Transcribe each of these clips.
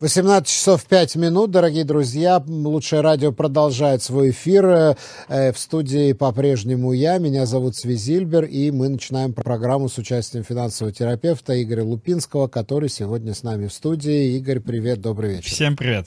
18 часов 5 минут, дорогие друзья. Лучшее радио продолжает свой эфир. Э, в студии по-прежнему я, меня зовут Свизильбер, и мы начинаем программу с участием финансового терапевта Игоря Лупинского, который сегодня с нами в студии. Игорь, привет, добрый вечер. Всем привет.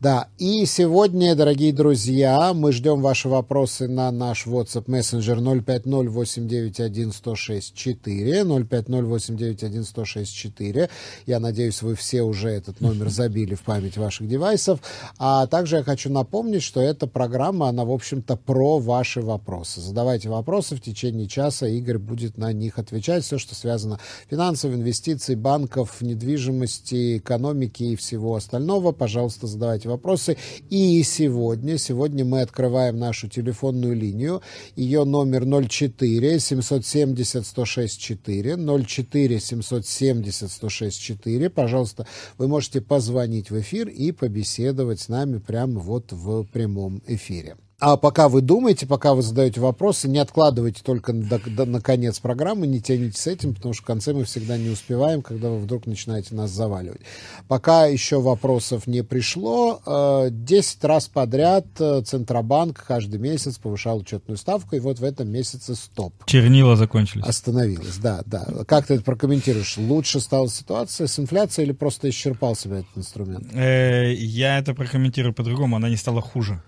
Да, и сегодня, дорогие друзья, мы ждем ваши вопросы на наш WhatsApp Messenger 050-891-1064, 050-891-1064. Я надеюсь, вы все уже этот номер забили забили в память ваших девайсов. А также я хочу напомнить, что эта программа, она, в общем-то, про ваши вопросы. Задавайте вопросы в течение часа, Игорь будет на них отвечать. Все, что связано финансовые инвестиции, банков, недвижимости, экономики и всего остального, пожалуйста, задавайте вопросы. И сегодня, сегодня мы открываем нашу телефонную линию. Ее номер 04 770 106 4, 04 770 106 4. Пожалуйста, вы можете позвонить позвонить в эфир и побеседовать с нами прямо вот в прямом эфире. А пока вы думаете, пока вы задаете вопросы, не откладывайте только до, до, на конец программы, не тяните с этим, потому что в конце мы всегда не успеваем, когда вы вдруг начинаете нас заваливать. Пока еще вопросов не пришло, 10 э, раз подряд э, Центробанк каждый месяц повышал учетную ставку, и вот в этом месяце стоп. Чернила закончились. Остановились, да, да. Как ты это прокомментируешь? Лучше стала ситуация с инфляцией или просто исчерпал себя этот инструмент? Э, я это прокомментирую по-другому, она не стала хуже.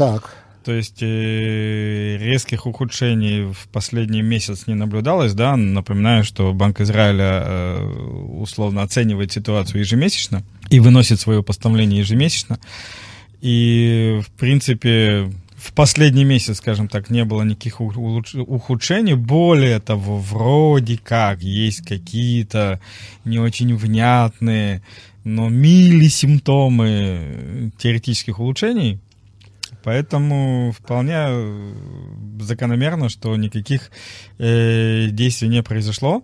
Так. То есть э, резких ухудшений в последний месяц не наблюдалось, да. Напоминаю, что Банк Израиля э, условно оценивает ситуацию ежемесячно и выносит свое постановление ежемесячно. И, в принципе, в последний месяц, скажем так, не было никаких ухудшений. Более того, вроде как есть какие-то не очень внятные, но мили симптомы теоретических улучшений. Поэтому вполне э, закономерно, что никаких э, действий не произошло.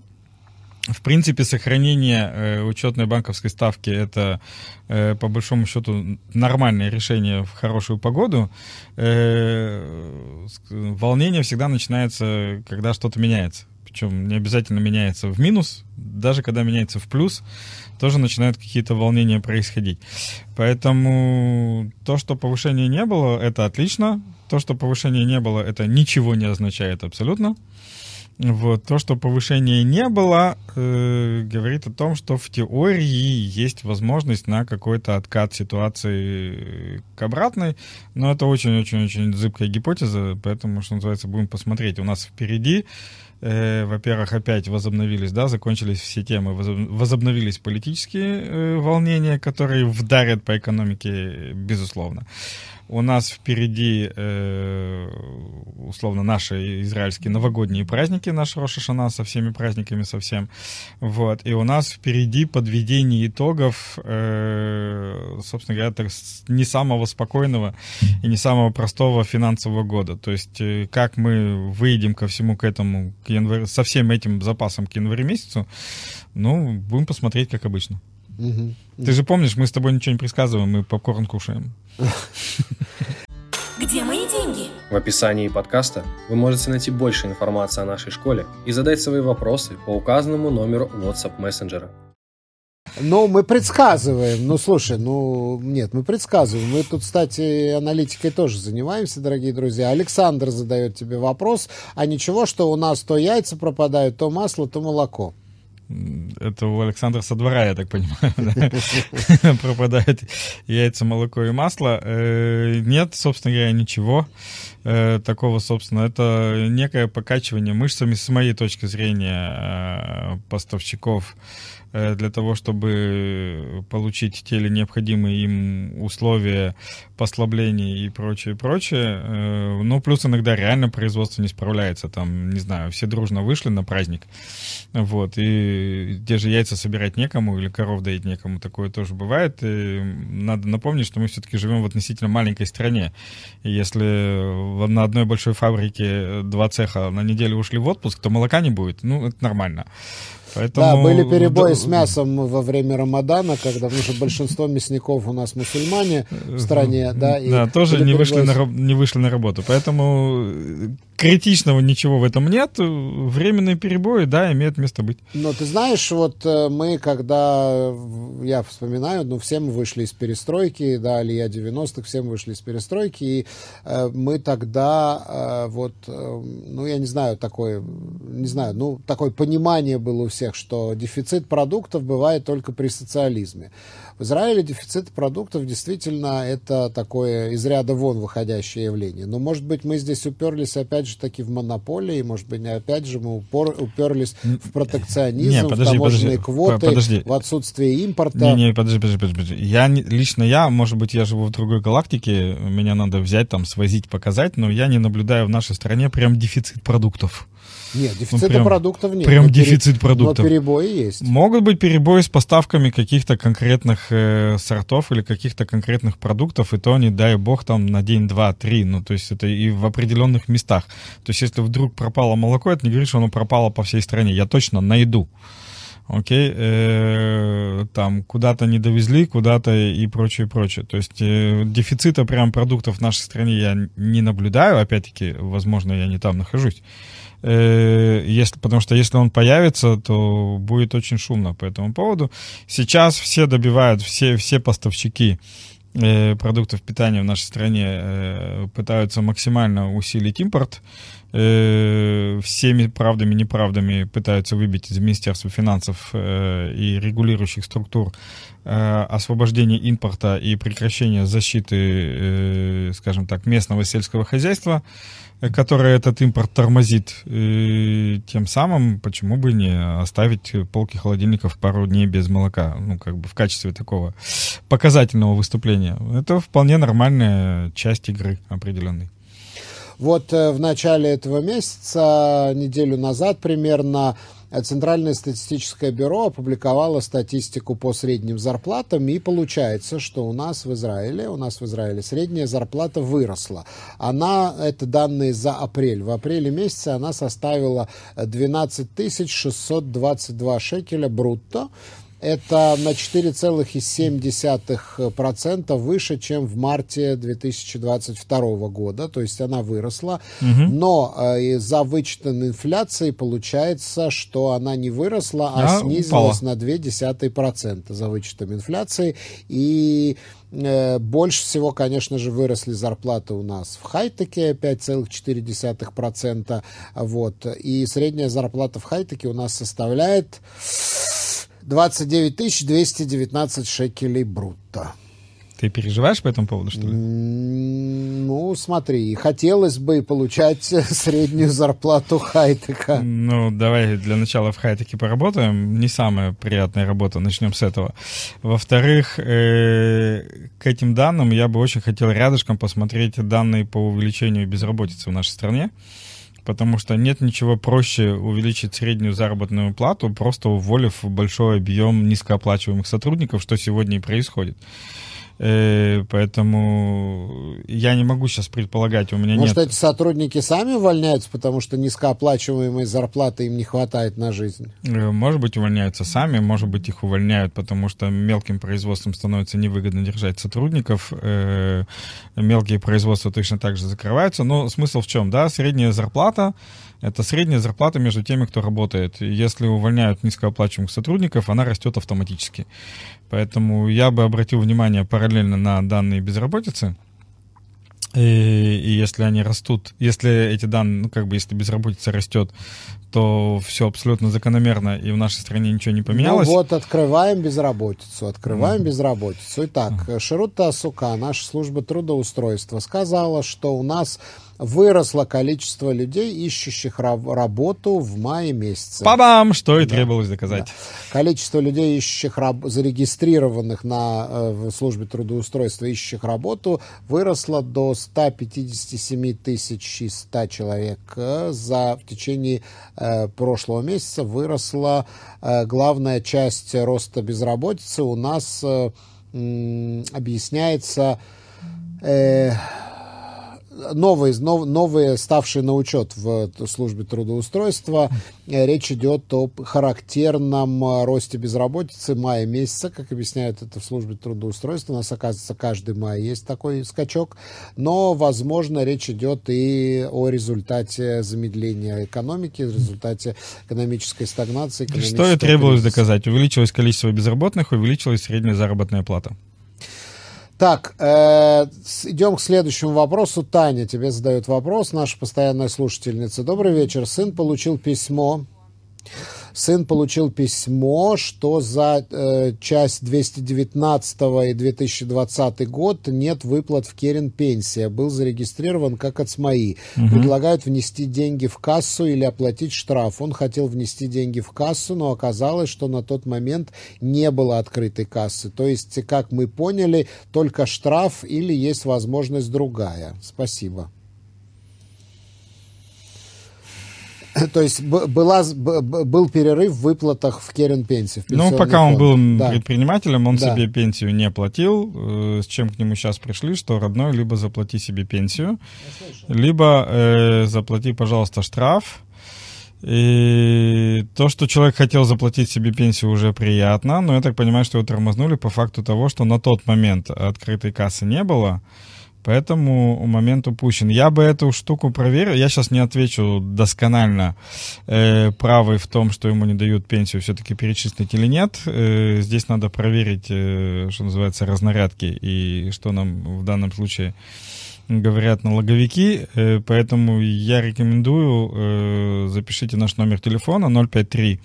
В принципе, сохранение э, учетной банковской ставки это э, по большому счету нормальное решение в хорошую погоду. Э, волнение всегда начинается, когда что-то меняется. Причем не обязательно меняется в минус, даже когда меняется в плюс тоже начинают какие-то волнения происходить. Поэтому то, что повышения не было, это отлично. То, что повышения не было, это ничего не означает абсолютно. Вот. То, что повышения не было, э, говорит о том, что в теории есть возможность на какой-то откат ситуации к обратной, но это очень-очень-очень зыбкая гипотеза, поэтому, что называется, будем посмотреть. У нас впереди э, во-первых, опять возобновились, да, закончились все темы, возобновились политические э, волнения, которые вдарят по экономике, безусловно. У нас впереди, э, условно, наши израильские новогодние праздники, наш Рошашана со всеми праздниками, со всем. Вот. И у нас впереди подведение итогов, э, собственно говоря, так, не самого спокойного и не самого простого финансового года. То есть, э, как мы выйдем ко всему к этому, к январь, со всем этим запасом к январю месяцу, ну, будем посмотреть, как обычно. Угу. Ты же помнишь, мы с тобой ничего не предсказываем, мы попкорн кушаем. Где мои деньги? В описании подкаста вы можете найти больше информации о нашей школе и задать свои вопросы по указанному номеру WhatsApp мессенджера. Ну, мы предсказываем. Ну, слушай, ну, нет, мы предсказываем. Мы тут, кстати, аналитикой тоже занимаемся, дорогие друзья. Александр задает тебе вопрос. А ничего, что у нас то яйца пропадают, то масло, то молоко. Это у Александра со двора, я так понимаю, пропадает яйца, молоко и масло. Э, нет, собственно говоря, ничего э, такого, собственно. Это некое покачивание мышцами, с моей точки зрения, э, поставщиков для того, чтобы получить те или необходимые им условия послабления и прочее, прочее. Э, ну, плюс иногда реально производство не справляется. Там, не знаю, все дружно вышли на праздник, вот, и те же яйца собирать некому или коров доить некому, такое тоже бывает. И надо напомнить, что мы все-таки живем в относительно маленькой стране. И если на одной большой фабрике два цеха на неделю ушли в отпуск, то молока не будет. Ну, это нормально. Поэтому, да, были перебои да, с мясом во время Рамадана, когда, потому что большинство мясников у нас мусульмане в стране, да. И да, тоже не вышли, на, не вышли на работу. Поэтому э, критичного ничего в этом нет. Временные перебои, да, имеют место быть. Но ты знаешь, вот э, мы, когда, э, я вспоминаю, ну, все мы вышли из перестройки, да, Алия 90-х, все мы вышли из перестройки, и э, мы тогда, э, вот, э, ну, я не знаю, такое, не знаю, ну, такое понимание было у всех, что дефицит продуктов бывает только при социализме. В Израиле дефицит продуктов действительно это такое из ряда вон выходящее явление. Но, может быть, мы здесь уперлись опять же таки в монополии, может быть, опять же мы упор, уперлись в протекционизм, Не, в подожди, таможенные подожди, квоты, подожди. в отсутствие импорта. Не, не, подожди, подожди, подожди, подожди. Я не- лично я, может быть, я живу в другой галактике, меня надо взять там, свозить, показать, но я не наблюдаю в нашей стране прям дефицит продуктов. Нет, дефицита Ну, прям- продуктов нет. прям но пере- дефицит продуктов. Но перебои есть. Могут быть перебои с поставками каких-то конкретных э, сортов или каких-то конкретных продуктов, и то, не дай бог, там на день, два, три. Ну, то есть это и в определенных местах. То есть если вдруг пропало молоко, это не говорит, что оно пропало по всей стране. Я точно найду. Окей, э, там куда-то не довезли, куда-то и прочее, прочее. То есть э, дефицита прям продуктов в нашей стране я не наблюдаю. Опять-таки, возможно, я не там нахожусь. Э, если, потому что если он появится, то будет очень шумно по этому поводу. Сейчас все добивают, все, все поставщики э, продуктов питания в нашей стране э, пытаются максимально усилить импорт. Всеми правдами и неправдами пытаются выбить из Министерства финансов и регулирующих структур освобождение импорта и прекращение защиты, скажем так, местного сельского хозяйства, э, которое этот импорт тормозит. И тем самым, почему бы не оставить полки холодильников пару дней без молока, ну, как бы в качестве такого показательного выступления. Это вполне нормальная часть игры определенной. Вот э, в начале этого месяца, неделю назад примерно, Центральное статистическое бюро опубликовало статистику по средним зарплатам, и получается, что у нас в Израиле, у нас в Израиле средняя зарплата выросла. Она, это данные за апрель. В апреле месяце она составила э, 12 622 шекеля брутто. Это на 4,7% выше, чем в марте 2022 года, то есть она выросла. Но э, из-за вычетанной инфляции получается, что она не выросла, а, А, снизилась упала. на 0,2% за вычетом инфляции. И э, больше всего, конечно же, выросли зарплаты у нас в хай-теке 5,4%. Вот. И средняя зарплата в хай-теке у нас составляет 29 219 шекелей брутто. Ты переживаешь по этому поводу, что ли? Ну, смотри, хотелось бы получать среднюю зарплату хай-тека. Ну, давай для начала в хай-теке поработаем. Не самая приятная работа, начнем с этого. Во-вторых, э, к этим данным я бы очень хотел рядышком посмотреть данные по увеличению безработицы в нашей стране. Потому что нет ничего проще увеличить среднюю заработную плату, просто уволив большой объем низкооплачиваемых сотрудников, что сегодня и происходит. Э, Поэтому я не могу сейчас предполагать, у меня Может, нет... эти сотрудники сами увольняются, потому что низкооплачиваемой зарплаты им не хватает на жизнь? Э, Может быть, увольняются сами, может быть, их увольняют, потому что мелким производством становится невыгодно держать сотрудников. Э, Мелкие производства точно так же закрываются. Но смысл в чем? Да, средняя зарплата — это средняя зарплата между теми, кто работает. Если увольняют низкооплачиваемых сотрудников, она растет автоматически. Поэтому я бы обратил внимание параллельно на данные безработицы. И, и если они растут, если эти данные, ну, как бы, если безработица растет, то все абсолютно закономерно, и в нашей стране ничего не поменялось. Ну вот, открываем безработицу, открываем безработицу. Итак, Ширута Сука, наша служба трудоустройства, сказала, что у нас выросло количество людей, ищущих раб- работу в мае месяце. Па-бам! Что и требовалось доказать. Количество людей, ищущих раб- зарегистрированных на э, службе трудоустройства, ищущих работу, выросло до 157 тысяч 100 человек. За в течение э, прошлого месяца выросла э, главная часть роста безработицы у нас э, объясняется э, новые, нов, новые, ставшие на учет в службе трудоустройства. Э, речь идет о характерном э, росте безработицы мая месяца, как объясняют это в службе трудоустройства. У нас, оказывается, каждый май есть такой скачок. Но, возможно, речь идет и о результате замедления экономики, в результате экономической стагнации. Что и требовалось кризиса. доказать? Увеличилось количество безработных, увеличилась средняя заработная плата. Так, э, идем к следующему вопросу. Таня тебе задает вопрос, наша постоянная слушательница. Добрый вечер. Сын получил письмо сын получил письмо, что за э, часть 219 и 2020 год нет выплат в Керен пенсия. Был зарегистрирован как ОЦМАИ. Угу. Предлагают внести деньги в кассу или оплатить штраф. Он хотел внести деньги в кассу, но оказалось, что на тот момент не было открытой кассы. То есть, как мы поняли, только штраф или есть возможность другая. Спасибо. То есть была, был перерыв в выплатах в Керен пенсии. Ну, пока фонд. он был да. предпринимателем, он да. себе пенсию не платил. Э, с чем к нему сейчас пришли, что родной либо заплати себе пенсию, либо э, заплати, пожалуйста, штраф. И то, что человек хотел заплатить себе пенсию, уже приятно, но я так понимаю, что его тормознули по факту того, что на тот момент открытой кассы не было. Поэтому момент упущен. Я бы эту штуку проверил. Я сейчас не отвечу досконально, э, правый в том, что ему не дают пенсию все-таки перечислить или нет. Э, здесь надо проверить, э, что называется, разнарядки и что нам в данном случае говорят налоговики. Э, поэтому я рекомендую, э, запишите наш номер телефона 053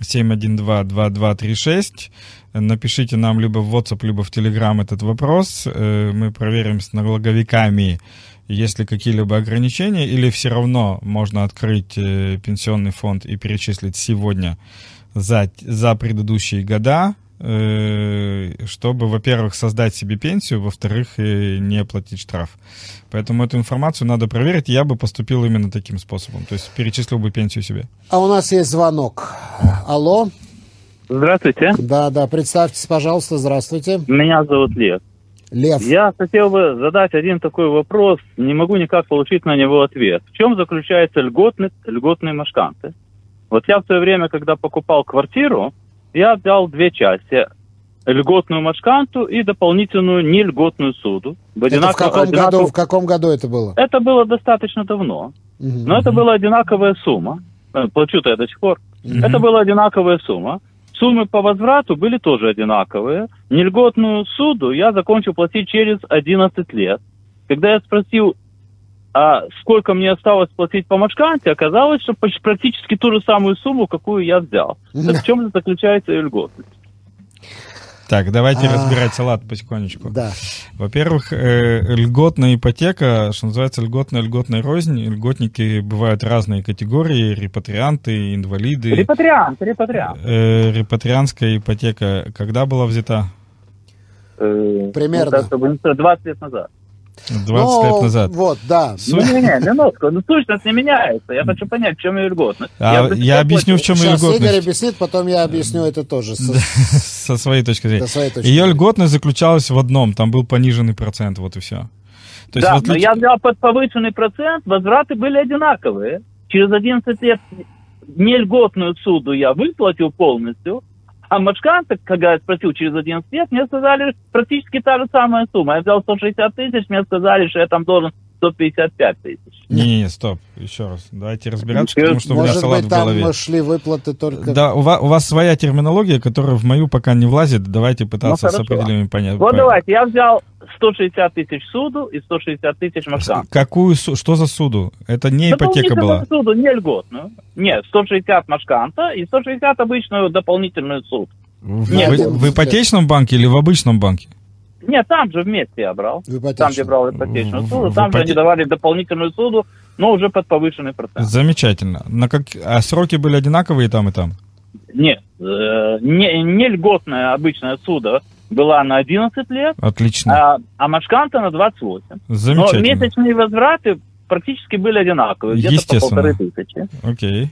712-2236. Напишите нам либо в WhatsApp, либо в Telegram этот вопрос. Э, мы проверим с налоговиками, есть ли какие-либо ограничения, или все равно можно открыть э, пенсионный фонд и перечислить сегодня за, за предыдущие года Э, чтобы, во-первых, создать себе пенсию, во-вторых, не платить штраф. Поэтому эту информацию надо проверить. Я бы поступил именно таким способом. То есть перечислил бы пенсию себе. А у нас есть звонок. Алло. Здравствуйте. Да, да, представьтесь, пожалуйста, здравствуйте. Меня зовут Лев. Лев. Я хотел бы задать один такой вопрос, не могу никак получить на него ответ. В чем заключается льготный, льготные машканты? Вот я в свое время, когда покупал квартиру, я взял две части. Льготную машканту и дополнительную нельготную суду. В это в каком, одинаков... году, в каком году это было? Это было достаточно давно. Угу, Но это была одинаковая сумма. Э, плачу-то я до сих пор. Угу. Это была одинаковая сумма. Суммы по возврату были тоже одинаковые. Нельготную суду я закончил платить через 11 лет. Когда я спросил, а сколько мне осталось платить по Машканте, оказалось, что практически ту же самую сумму, какую я взял. Так в чем заключается ее льготность? Так, давайте а, разбирать салат потихонечку. Да. Во-первых, э, льготная ипотека, что называется льготная, льготная рознь. Льготники бывают разные категории, репатрианты, инвалиды. Репатриант, репатриант. Э, репатрианская ипотека когда была взята? Э, Примерно. 20 лет назад. 20 ну, лет назад. Вот, да. Ну, не, не, минутку, ну сущность не меняется. Я хочу понять, в чем ее льготность. А, я, я объясню, в чем ее льготность. Игорь объяснит, потом я объясню это тоже. Со, со своей точки зрения. Своей точки ее льготность заключалась в одном, там был пониженный процент, вот и все. То да, но я взял под повышенный процент, возвраты были одинаковые. Через 11 лет нельготную суду я выплатил полностью, а Машканта, когда я спросил через 11 лет, мне сказали практически та же самая сумма. Я взял 160 тысяч, мне сказали, что я там должен 155 тысяч. Не-не, стоп, еще раз. Давайте разбираться, потому что Может у меня салат быть, в голове. там шли выплаты только... Да, у вас, у вас своя терминология, которая в мою пока не влазит. Давайте пытаться ну, с определенными понять. Вот давайте, я взял 160 тысяч суду и 160 тысяч машкан. Какую, что за суду? Это не ипотека была? суду, не льготную. Нет, 160 машканта и 160 обычную дополнительную суд. В, Нет, в, в ипотечном банке или в обычном банке? Нет, там же вместе я брал. Там, где брал ипотечную суду, там же они давали дополнительную суду, но уже под повышенный процент. Замечательно. На как... А сроки были одинаковые там и там? Нет, э, не, не льготная обычная суда была на 11 лет. Отлично. А, а Машканта на 28. Замечательно. Но месячные возвраты практически были одинаковые, где-то по полторы тысячи. Окей.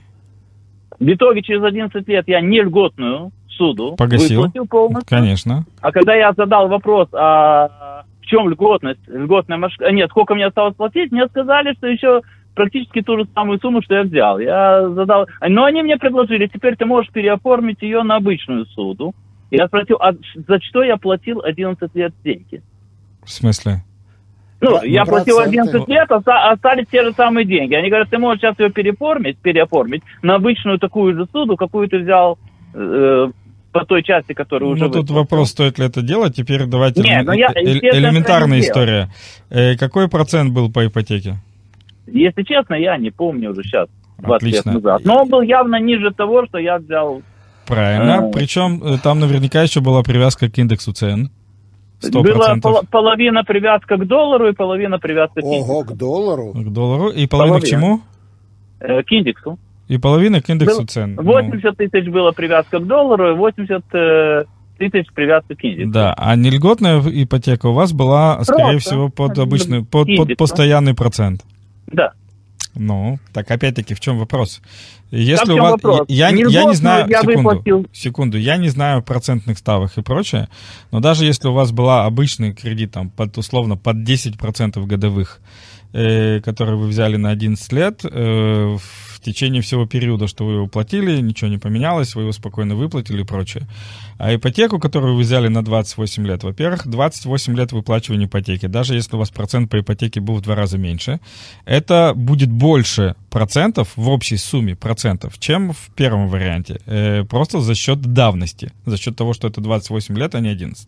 В итоге через 11 лет я не льготную суду Погасил. выплатил полностью. Конечно. А когда я задал вопрос, а чем льготность, льготная машина, нет, сколько мне осталось платить, мне сказали, что еще практически ту же самую сумму, что я взял. Я задал, но они мне предложили, теперь ты можешь переоформить ее на обычную суду. Я спросил, а за что я платил 11 лет деньги? В смысле? Ну, Про- я платил проценты. 11 лет, оста- остались те же самые деньги. Они говорят, ты можешь сейчас ее переоформить, переоформить на обычную такую же суду, какую ты взял э, по той части, которая уже Ну, тут вопрос, стоит ли это делать. Теперь давайте Не, элем- ну я, э- элементарная история. Э, Какой процент был по ипотеке? Если честно, я не помню уже сейчас, 20 Отлично. лет назад. Но он был явно ниже того, что я взял. Правильно. Причем э, там наверняка еще была привязка к индексу цен. Сто Была процентов пол- половина привязка к доллару и половина привязка к индексу. Ого, к доллару. к доллару. И половина к Половина. чему? Э, к индексу. И половина к индексу Был- цен. Ну, 80 тысяч было привязка к доллару и 80 э, тысяч привязка к индексу. Да, а нельготная ипотека у вас была, скорее Просто. всего, под Ну, обычный, под, под индекс, постоянный процент. Да. Ну, так опять-таки, в чем вопрос? Если в у вас... вопрос? Я, я не знаю... я секунду, выплатил. секунду. Я не знаю процентных ставок и прочее, но даже если у вас была обычный кредит, там, под, условно, под 10% годовых, э, который вы взяли на 11 лет, э, в течение всего периода, что вы его платили, ничего не поменялось, вы его спокойно выплатили и прочее. А ипотеку, которую вы взяли на 28 лет, во-первых, 28 лет выплачивания ипотеки, даже если у вас процент по ипотеке был в два раза меньше, это будет больше процентов в общей сумме процентов, чем в первом варианте. Э, просто за счет давности, за счет того, что это 28 лет, а не 11.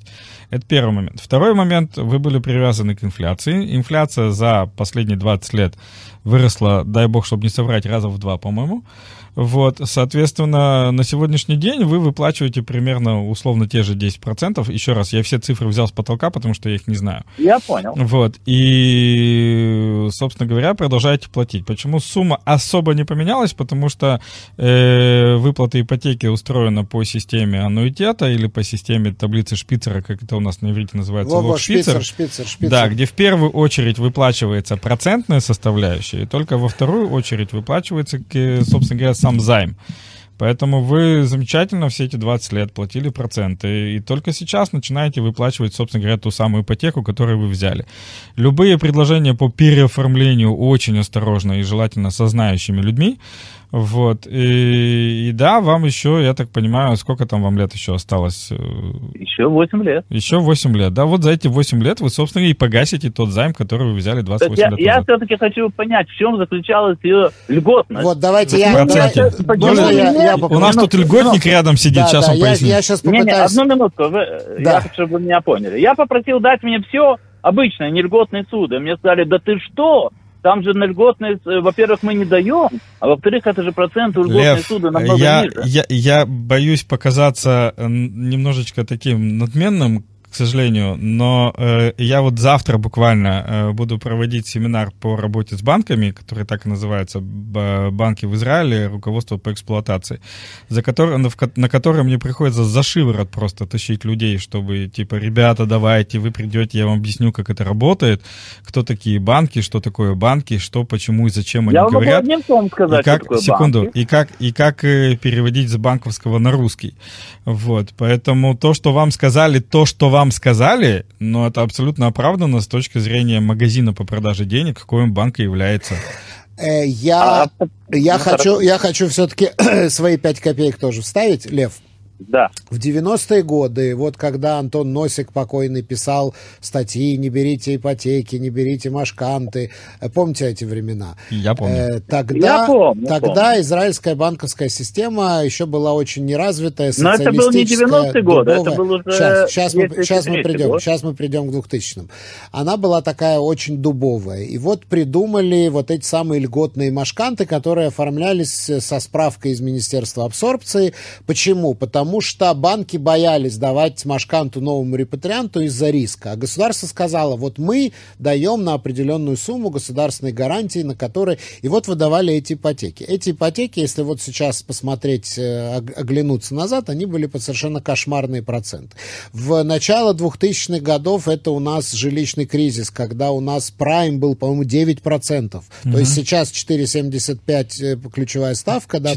Это первый момент. Второй момент, вы были привязаны к инфляции. Инфляция за последние 20 лет выросла, дай бог, чтобы не соврать, раза в два, по-моему. Вот, соответственно, на сегодняшний день вы выплачиваете примерно условно те же 10%. Еще раз, я все цифры взял с потолка, потому что я их не знаю. Я понял. Вот, и, собственно говоря, продолжаете платить. Почему сумма особо не поменялась? Потому что э, выплата ипотеки устроена по системе аннуитета или по системе таблицы Шпицера, как это у нас на иврите называется, Во-во, шпицер, шпицер, шпицер. да, где в первую очередь выплачивается процентная составляющая, и только во вторую очередь выплачивается, собственно говоря, сам займ. Поэтому вы замечательно все эти 20 лет платили проценты, и только сейчас начинаете выплачивать, собственно говоря, ту самую ипотеку, которую вы взяли. Любые предложения по переоформлению очень осторожно и желательно со знающими людьми. Вот. И, и да, вам еще, я так понимаю, сколько там вам лет еще осталось? Еще 8 лет. Еще 8 лет. Да, вот за эти 8 лет вы, собственно, и погасите тот займ, который вы взяли То есть 28 я, лет я назад. все-таки хочу понять, в чем заключалась ее льготность. Вот давайте я... Почему можно я, нет? я У нас тут льготник рядом сидит, Да, сейчас да, он я, пояснит. я сейчас Не-не, попытаюсь... одну минутку, вы, Да. я хочу, чтобы вы меня поняли. Я попросил дать мне все обычное, не льготные суды. Мне сказали, да ты что? Там же на льготные, э, во-первых, мы не даем, а во-вторых, это же процент у льготные Лев, суды намного я, ниже. я, я боюсь показаться немножечко таким надменным, к сожалению, но э, я вот завтра буквально э, буду проводить семинар по работе с банками, который так и называется «Б- «Банки в Израиле. Руководство по эксплуатации», за который, на, на который мне приходится за шиворот просто тащить людей, чтобы, типа, ребята, давайте, вы придете, я вам объясню, как это работает, кто такие банки, что такое банки, что, почему и зачем они Я вам могу говорят. одним словом сказать, И как, что такое секунду, банки. и как, и как э, переводить с банковского на русский. Вот, поэтому то, что вам сказали, то, что вам сказали, но это абсолютно оправдано с точки зрения магазина по продаже денег, какой банк и является. Э, я, А, я, ну, хочу, я хочу все-таки свои пять копеек тоже вставить, Лев. Да. В 90-е годы, вот когда Антон Носик покойный писал статьи «Не берите ипотеки, не берите машканты», э, помните эти времена? Я помню. Э, тогда, Я помню, тогда помню. израильская банковская система еще была очень неразвитая, Но это был не социалистическая, 90-е годы, это был уже Сейчас, сейчас, мы, 2003 сейчас мы придем, год. сейчас мы придем к 2000-м. Она была такая очень дубовая. И вот придумали вот эти самые льготные машканты, которые оформлялись э, со справкой из Министерства абсорбции. Почему? Потому что банки боялись давать машканту новому репатрианту из-за риска. А государство сказало, вот мы даем на определенную сумму государственной гарантии, на которой... И вот выдавали эти ипотеки. Эти ипотеки, если вот сейчас посмотреть, э, ог- оглянуться назад, они были под совершенно кошмарные проценты. В начало 2000-х годов это у нас жилищный кризис, когда у нас прайм был, по-моему, 9%. То есть сейчас 4,75 э, ключевая ставка, да,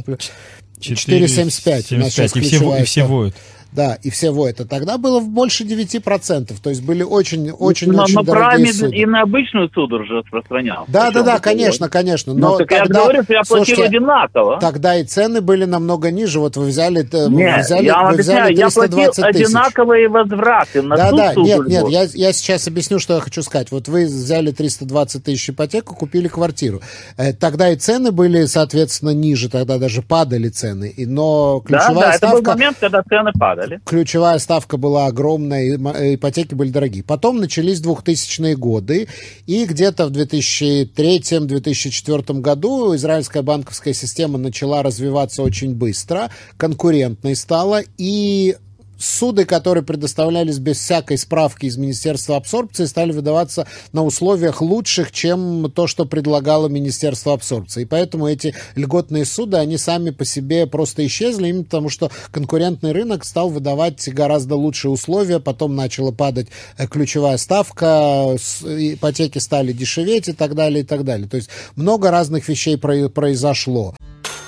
4,75 у нас сейчас и все, ключевая и все ставка. Да, и всего это. Тогда было больше 9%, то есть были очень-очень-очень но, но дорогие прайм суды. и на обычную суду уже распространял. Да, да, да, конечно, конечно. Ну, Но так я тогда, говорю, что я платил слушайте, одинаково. тогда и цены были намного ниже. Вот вы взяли, э, Нет, взяли, я вы взяли объясняю, я платил 320 тысяч. одинаковые возвраты на Да, да, суду нет, нет, я, я сейчас объясню, что я хочу сказать. Вот вы взяли 320 тысяч ипотеку, купили квартиру. Э, Тогда и цены были, соответственно, ниже, тогда даже падали цены. Но Да, ключевая да, это был ставка... момент, когда цены падали. Ключевая ставка была огромная, э, ипотеки были дорогие. Потом начались 2000-е годы, и где-то в 2003-2004 году израильская банковская система начала развиваться очень быстро, конкурентной стала, и суды, которые предоставлялись без всякой справки из Министерства абсорбции, стали выдаваться на условиях лучших, чем то, что предлагало Министерство абсорбции. И поэтому эти льготные суды, они сами по себе просто исчезли, именно потому что конкурентный рынок стал выдавать гораздо лучшие условия, потом начала падать э, ключевая ставка, ипотеки стали дешеветь и так далее, и так далее. То есть много разных вещей про- произошло.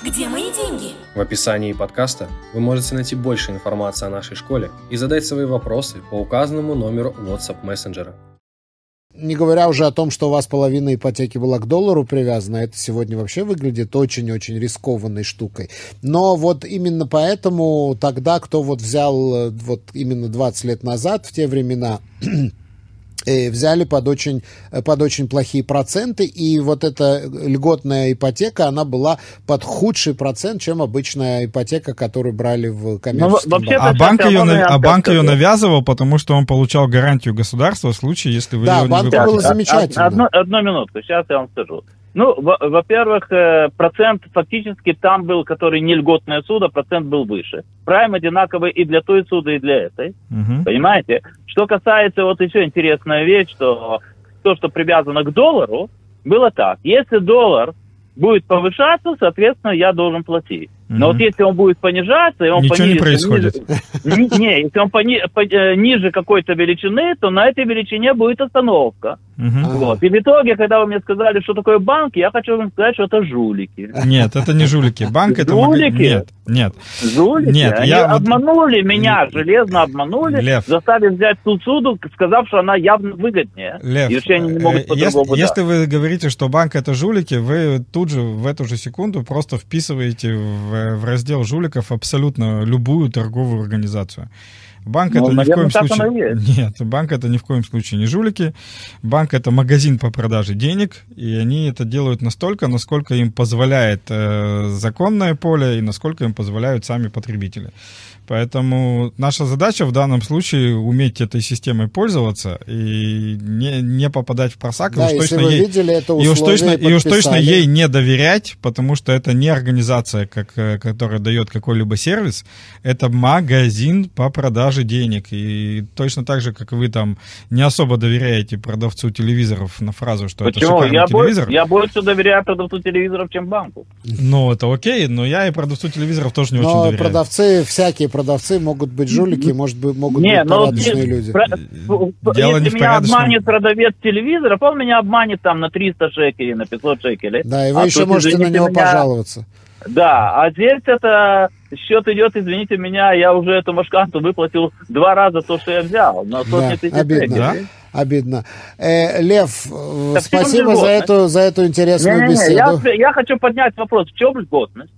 Где мои деньги? В описании подкаста вы можете найти больше информации о нашей школе и задать свои вопросы по указанному номеру WhatsApp мессенджера. Не говоря уже о том, что у вас половина ипотеки была к доллару привязана, это сегодня вообще выглядит очень-очень рискованной штукой. Но вот именно поэтому тогда, кто вот взял э, вот именно 20 лет назад, в те времена, э, взяли под очень, э, под очень плохие проценты, и вот эта льготная ипотека, она была под худший процент, чем обычная ипотека, которую брали в коммерческом Ну, вообще-то банке. А сейчас банк, ее, вам а банк ее навязывал, потому что он получал гарантию государства в случае, если вы Да, ее не банку выплатите. было замечательно. Одну, одну минутку, сейчас я вам скажу. Ну, во- во-первых, э, процент фактически там был, который не льготное судо, процент был выше. Прайм одинаковый и для той суды, и для этой. Мгм. Понимаете? Что касается, вот еще интересная вещь, что то, что привязано к доллару, было так. Если доллар будет повышаться, соответственно, я должен платить. Но вот если он будет понижаться, и он Ничего не понизится происходит. ниже- Ни- не, если он пони- по- э, ниже какой-то величины, то на этой величине будет остановка. Вот. И в итоге, когда вы мне сказали, что такое банк, я хочу вам сказать, что это жулики. Нет, это не жулики. Банк это... Жулики? Нет, нет. Жулики? Нет, Они я вот- обманули меня, железно обманули, Лев. заставив взять ту суду, сказав, что она явно выгоднее. Лев, и вообще они не могут э, если, если вы говорите, что банк это жулики, вы тут же в эту же секунду просто вписываете в, в раздел жуликов абсолютно любую торговую организацию. Банк Ну, это ни в коем случае... и. Нет, банк это ни в коем случае не жулики. Банк это магазин по продаже денег, и они это делают настолько, насколько им позволяет э, законное поле и насколько им позволяют сами потребители. Поэтому наша задача в данном случае уметь этой системой пользоваться и не, не попадать в просак. и Да, уж если точно вы ей- видели это и уж, точно, и уж точно ей не доверять, потому что это не организация, как, э, которая дает какой-либо сервис, это магазин по продаже денег. И точно так же, как вы там не особо доверяете продавцу телевизоров на фразу, что это Почему? шикарный Я, телевизор, я больше доверяю продавцу телевизоров, чем банку. ну это окей, но я и продавцу телевизоров тоже не очень Но доверяю. продавцы, всякие продавцы могут быть жулики, может быть, могут Не, быть ну, порядочные ты- люди. про- Дело не если в меня порядочном. обманет продавец телевизоров, он меня обманет там на 300 шекелей, на 500 шекелей. Да, и вы А еще можете на него меня, пожаловаться. Да, а здесь это счет идет, извините меня, я уже эту машканту выплатил два раза то, что я взял, на сотни Да, тысяч обидно. Да? Обидно. Э, Лев, э, Так чем спасибо за эту, за эту интересную Не-не-не, беседу. я, я хочу поднять вопрос, в чем льготность?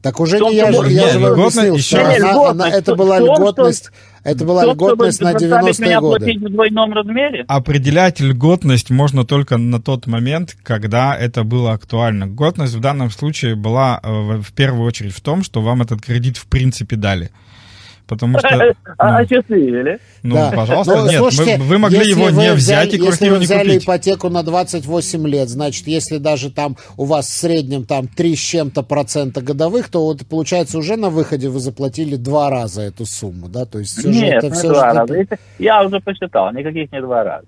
Так уже том, не я, же- я же Не, вам объяснил, еще что она- она- это была льготность, это была чтобы льготность на заставить 90-е меня годы. в двойном размере? Определять льготность можно только на тот момент, когда это было актуально. Годность в данном случае была э, в первую очередь в том, что вам этот кредит в принципе дали. Потому что, А ну, осчастливили. ну, Да. пожалуйста, Ну, нет, слушайте, вы, вы могли если его вы не взяли- взять и Если квартиру вы не взяли купить. ипотеку на 28 лет, значит, если даже там у вас в среднем там 3 с чем-то процента годовых, то вот получается уже на выходе вы заплатили два раза эту сумму, да? То есть все же Нет, это не все два же... раза. Если- Я уже посчитал, никаких не два раза.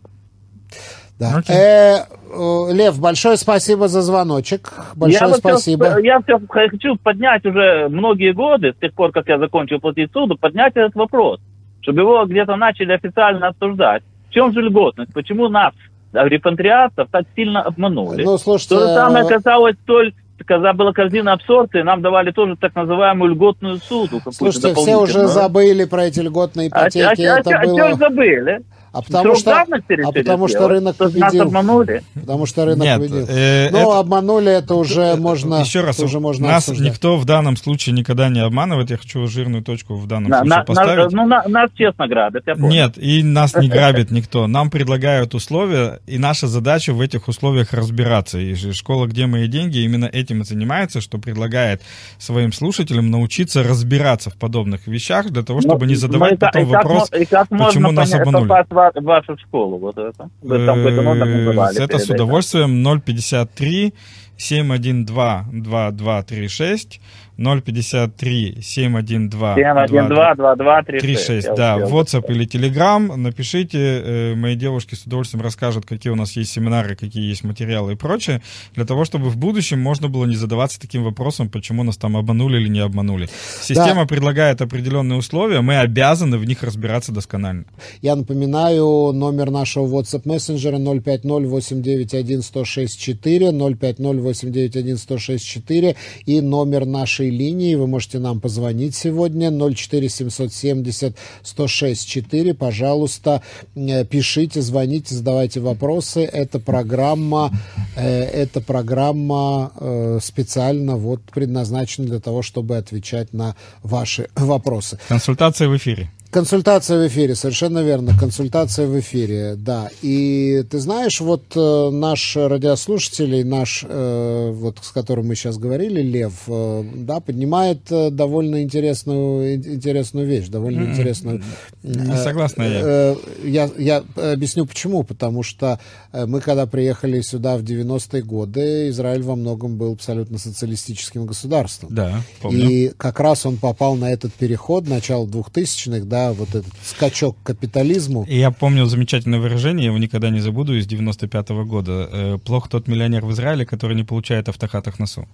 Да. Э, э, Лев, большое спасибо за звоночек. Большое я спасибо. я все хочу поднять уже многие годы, с тех пор, как я закончил платить суду, поднять этот вопрос, чтобы его где-то начали официально обсуждать. В чем же льготность? Почему нас, репатриатов, так сильно обманули? Ну, слушайте, То же самое э, касалось столь когда была корзина абсорбции, нам давали тоже так называемую льготную суду. Слушайте, все уже забыли про эти льготные ипотеки. А, а, это а, было... а что забыли? А потому что, а потому что рынок победил. Нас обманули. Потому что рынок Нет, победил. Э, Но это, обманули это уже можно. Еще раз, уже можно нас обсуждать. никто в данном случае никогда не обманывает. Я хочу жирную точку в данном На, случае на, поставить. на, ну, на, нас честно грабят, я понял. Нет, и нас не грабит никто. Нам предлагают условия, и наша задача в этих условиях разбираться. И же школа «Где мои деньги» именно этим и занимается, что предлагает своим слушателям научиться разбираться в подобных вещах, для того, чтобы Ну, не задавать ну, и потом и как, вопрос, и как почему можно нас обманули. Вашу школу, вот это? Вы там экономах Э, называли Это с удовольствием 053 712 2236 053 712 712 2236. 36, Я да, успел. WhatsApp или Telegram. Напишите, э, мои девушки с удовольствием расскажут, какие у нас есть семинары, какие есть материалы и прочее, для того, чтобы в будущем можно было не задаваться таким вопросом, почему нас там обманули или не обманули. Система предлагает определенные условия, мы обязаны в них разбираться досконально. Я напоминаю, номер нашего WhatsApp мессенджера 050-891-1064, 050-891-1064 и номер нашей линии. Вы можете нам позвонить сегодня 04-770-106-4. Пожалуйста, э, пишите, звоните, задавайте вопросы. Это программа, э, это программа э, специально вот предназначена для того, чтобы отвечать на ваши вопросы. Консультация в эфире. Консультация в эфире, совершенно верно. Консультация в эфире, да. И ты знаешь, вот э, наш радиослушатель, наш, э, вот с которым мы сейчас говорили, Лев, э, да, поднимает э, довольно интересную, ин- интересную вещь, довольно интересную. Не э, согласна я. э, я. Я объясню почему. Потому что э, мы, когда приехали сюда в 90-е годы, Израиль во многом был абсолютно социалистическим государством. Да, помню. И как раз он попал на этот переход, начало 2000-х, да, вот этот скачок к капитализму. И я помню замечательное выражение, я его никогда не забуду, из 95 года. Э, Плох тот миллионер в Израиле, который не получает автохатах носу.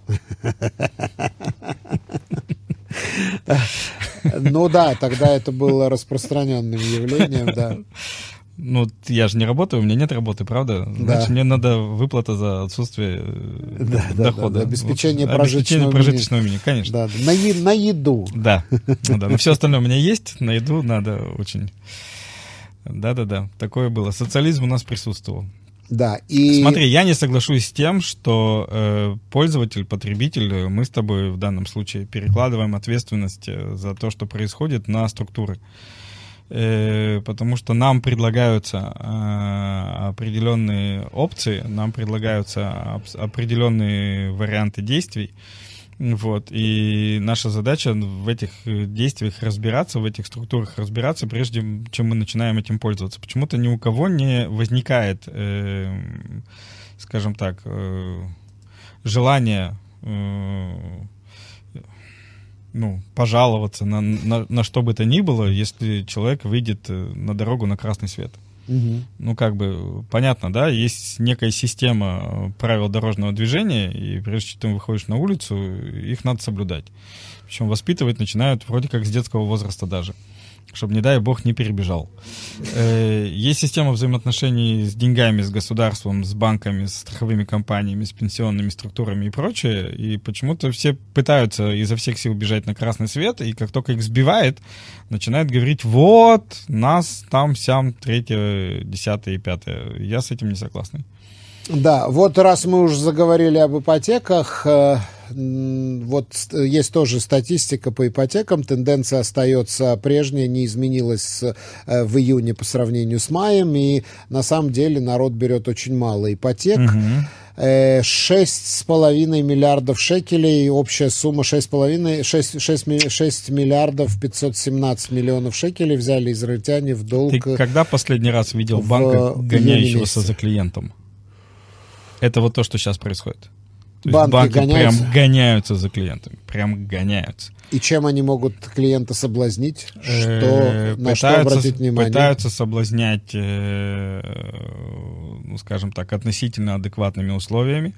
Ну да, тогда это было распространенным явлением, да. Ну, я же не работаю, у меня нет работы, правда? Значит, мне надо выплата за отсутствие э, Да, да, дохода. да, да, обеспечение Вот, прожиточного обеспечение прожиточного минимума, конечно. Да, на, е- на еду. Да, ну да. Но все остальное у меня есть, на еду надо очень. Да-да-да, такое было. Социализм у нас присутствовал. Да, и... Смотри, я не соглашусь с тем, что э, пользователь, потребитель, мы с тобой в данном случае перекладываем ответственность э, за то, что происходит, на структуры. Э, потому что нам предлагаются э, определенные опции, нам предлагаются определенные варианты действий. Вот. И наша задача в этих действиях разбираться, в этих структурах разбираться, прежде чем мы начинаем этим пользоваться. Почему-то ни у кого не возникает, э, скажем так, э, желания э, ну, пожаловаться на, на, на что бы то ни было, если человек выйдет э, на дорогу на красный свет. Мгм. Ну, как бы, понятно, да, есть некая система э, правил дорожного движения, и прежде чем ты выходишь на улицу, их надо соблюдать. Причем воспитывать начинают вроде как с детского возраста даже, чтобы, не дай бог, не перебежал. Э, Есть система взаимоотношений с деньгами, с государством, с банками, с страховыми компаниями, с пенсионными структурами и прочее, и почему-то все пытаются изо всех сил бежать на красный свет, и как только их сбивает, начинает говорить, вот, нас там, сям, третье, десятое и пятое. Я с этим не согласен. Да, вот раз мы уже заговорили об ипотеках, э, вот ст- есть тоже статистика по ипотекам, тенденция остается прежняя, не изменилась э, в июне по сравнению с маем, и на самом деле народ берет очень мало ипотек. Э, Шесть с половиной миллиардов шекелей, общая сумма шесть с половиной, шесть, шесть ми- шесть миллиардов 517 миллионов шекелей взяли израильтяне в долг. Ты когда последний раз видел банка, гоняющегося за клиентом? Это вот то, что сейчас происходит. То Банки банки гоняются? прям гоняются за клиентами. Прям гоняются. И чем они могут клиента соблазнить? Что, Э, на что пытаются- обратить внимание? Пытаются соблазнять, э, ну, скажем так, относительно адекватными условиями.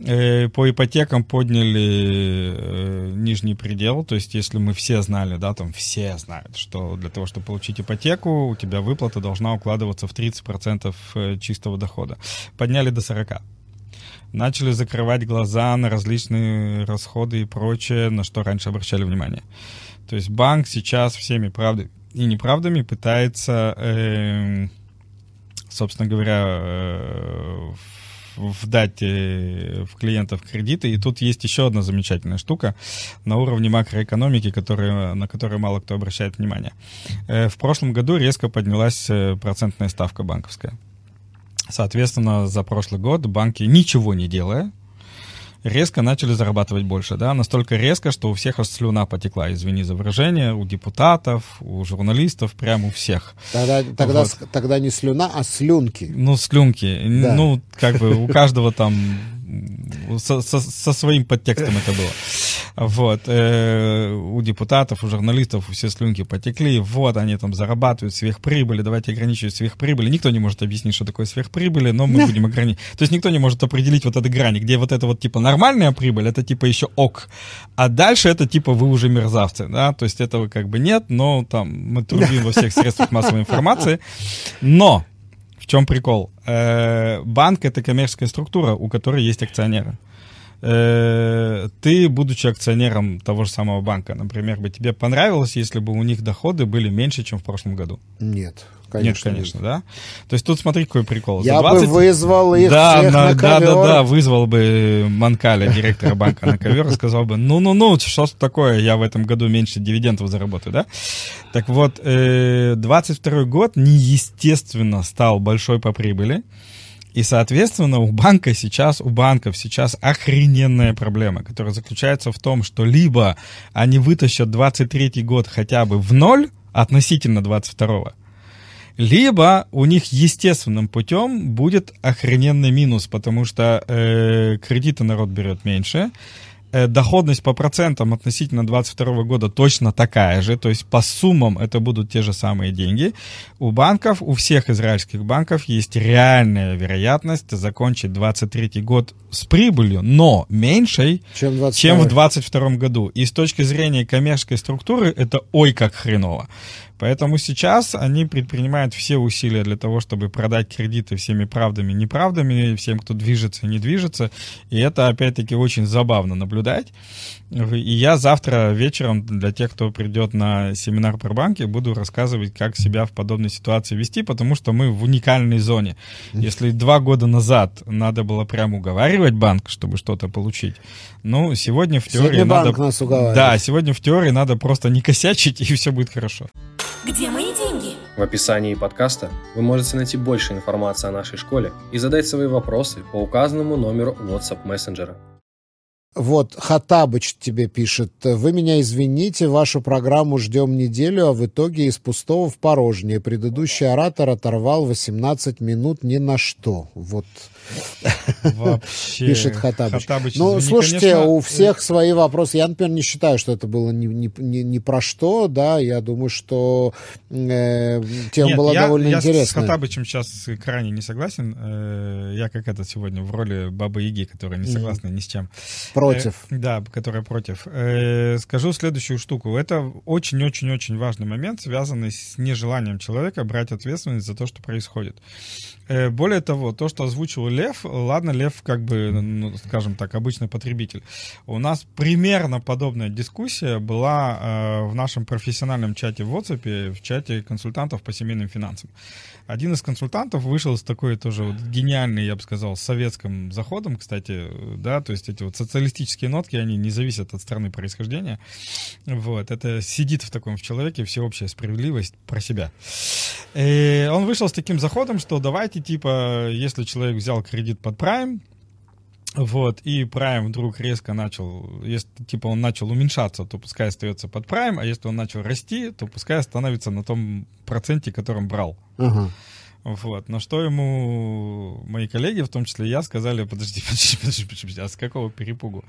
Э, По ипотекам подняли э, нижний предел, то есть если мы все знали, да, там все знают, что для того, чтобы получить ипотеку, у тебя выплата должна укладываться в 30% э, чистого дохода. Подняли до 40%. Начали закрывать глаза на различные расходы и прочее, на что раньше обращали внимание. То есть банк сейчас всеми правдами и неправдами пытается, э, собственно говоря, э, вдать э, в клиентов кредиты. И тут есть еще одна замечательная штука на уровне макроэкономики, который, на которую мало кто обращает внимание. Э, в прошлом году резко поднялась э, процентная ставка банковская. Соответственно, за прошлый год банки, ничего не делая, резко начали зарабатывать больше, да, настолько резко, что у всех аж слюна потекла, извини за выражение, у депутатов, у журналистов, прямо у всех. Тогда, тогда, вот. тогда не слюна, а слюнки. Ну, слюнки. Да. Ну, как бы у каждого там со, со, со своим подтекстом это было. Вот. Э, у депутатов, у журналистов все слюнки потекли. Вот они там зарабатывают сверхприбыли. Давайте ограничивать сверхприбыли. Никто не может объяснить, что такое сверхприбыли, но мы будем ограничивать. То есть никто не может определить вот этой грани, где вот это вот типа нормальная прибыль, это типа еще ок. А дальше это типа вы уже мерзавцы, да? То есть этого как бы нет, но там мы трубим во всех средствах массовой информации. Но в чем прикол? Э, банк это коммерческая структура, у которой есть акционеры. Э, ты, будучи акционером того же самого банка, например, бы тебе понравилось, если бы у них доходы были меньше, чем в прошлом году? Нет. Конечно, нет, конечно, нет. да. То есть тут смотри, какой прикол. Я 20... бы вызвал их да, всех на, на да, ковер. да, да, вызвал бы Манкаля, директора банка на ковер, и сказал бы, ну-ну-ну, что такое, я в этом году меньше дивидендов заработаю, да? Так вот, 22 э, год неестественно стал большой по прибыли. И, соответственно, у банка сейчас, у банков сейчас охрененная проблема, которая заключается в том, что либо они вытащат 23 год хотя бы в ноль относительно 22 либо у них естественным путем будет охрененный минус, потому что э, кредиты народ берет меньше, Э, доходность по процентам относительно 2022 года точно такая же, то есть по суммам это будут те же самые деньги. У банков, у всех израильских банков есть реальная вероятность закончить 2023 год с прибылью, но меньшей, чем, 22. чем в 2022 году. И с точки зрения коммерческой структуры это ой как хреново. Поэтому сейчас они предпринимают все усилия для того, чтобы продать кредиты всеми правдами и неправдами, всем, кто движется и не движется. И это, опять-таки, очень забавно наблюдать. И я завтра вечером для тех, кто придет на семинар про банки, буду рассказывать, как себя в подобной ситуации вести, потому что мы в уникальной зоне. Если два года назад надо было прямо уговаривать банк, чтобы что-то получить, ну, сегодня в теории сегодня надо... Банк нас уговаривает. Да, сегодня в теории надо просто не косячить, и все будет хорошо. Где мои деньги? В описании подкаста вы можете найти больше информации о нашей школе и задать свои вопросы по указанному номеру WhatsApp мессенджера. Вот, Хатабыч тебе пишет. Вы меня извините, вашу программу ждем неделю, а в итоге из пустого в порожнее. Предыдущий оратор оторвал 18 минут ни на что. Вот Вообще. Пишет Хатабыч. Хаттабыч, ну, извини, слушайте, конечно, у всех свои вопросы. Я, например, не считаю, что это было ни, ни, ни, ни про что, да. Я думаю, что э, тема Нет, была я, довольно я интересная. с Хаттабычем сейчас крайне не согласен. Э, Я как этот сегодня в роли Бабы Яги, которая не согласна ни с чем. Против. Э, Да, которая против. Э, Скажу следующую штуку. Это очень-очень-очень важный момент, связанный с нежеланием человека брать ответственность за то, что происходит. Э, Более того, то, что озвучил Лев, ладно, Лев как бы, ну, скажем так, обычный потребитель. У нас примерно подобная дискуссия была э, в нашем профессиональном чате в WhatsApp, в чате консультантов по семейным финансам. Один из консультантов вышел с такой тоже вот гениальный, я бы сказал, советским заходом, кстати, да, то есть эти вот социалистические нотки, они не зависят от страны происхождения. Вот, это сидит в таком в человеке всеобщая справедливость про себя. И он вышел с таким заходом, что давайте, типа, если человек взял кредит под Prime, вот, и Prime вдруг резко начал, если, типа, он начал уменьшаться, то пускай остается под Prime, а если он начал расти, то пускай становится на том проценте, которым брал. Ага. Вот. На что ему мои коллеги, в том числе я, сказали, подожди, подожди, подожди, подожди а с какого перепугу?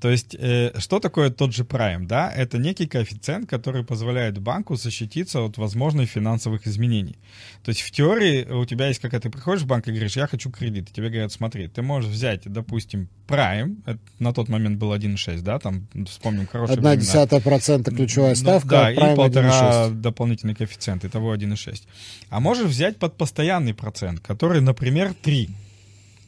То есть, э, что такое тот же Prime, да? Это некий коэффициент, который позволяет банку защититься от возможных финансовых изменений. То есть, в теории у тебя есть, как ты приходишь в банк и говоришь, я хочу кредит, и тебе говорят, смотри, ты можешь взять, допустим, Prime, это на тот момент был 1,6, да, там, вспомним, хорошие Одна десятая процента ключевая Ну, ставка, Да, а и полтора 1,6. дополнительный коэффициент, итого 1,6. А можешь взять под постоянный процент, который, например, 3.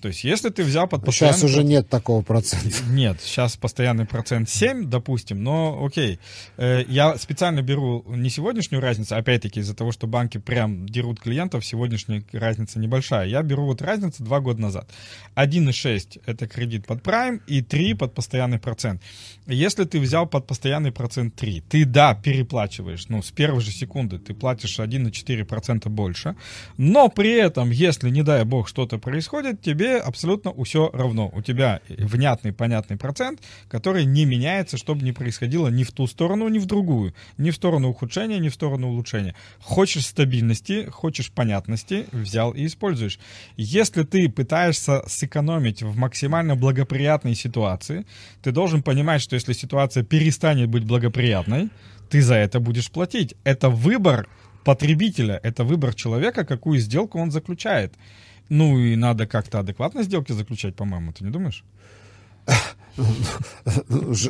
То есть, если ты взял под постоянный... Сейчас уже нет такого процента. Нет, сейчас постоянный процент 7, допустим, но окей. Э, я специально беру не сегодняшнюю разницу, опять-таки из-за того, что банки прям дерут клиентов, сегодняшняя разница небольшая. Я беру вот разницу 2 года назад. 1,6 это кредит под прайм и 3 под постоянный процент. Если ты взял под постоянный процент 3, ты, да, переплачиваешь, ну, с первой же секунды ты платишь 1,4% больше, но при этом, если, не дай бог, что-то происходит, тебе абсолютно все равно. У тебя внятный, понятный процент, который не меняется, чтобы не происходило ни в ту сторону, ни в другую. Ни в сторону ухудшения, ни в сторону улучшения. Хочешь стабильности, хочешь понятности, взял и используешь. Если ты пытаешься сэкономить в максимально благоприятной ситуации, ты должен понимать, что если ситуация перестанет быть благоприятной, ты за это будешь платить. Это выбор потребителя, это выбор человека, какую сделку он заключает. Ну и надо как-то адекватно сделки заключать, по-моему, ты не думаешь?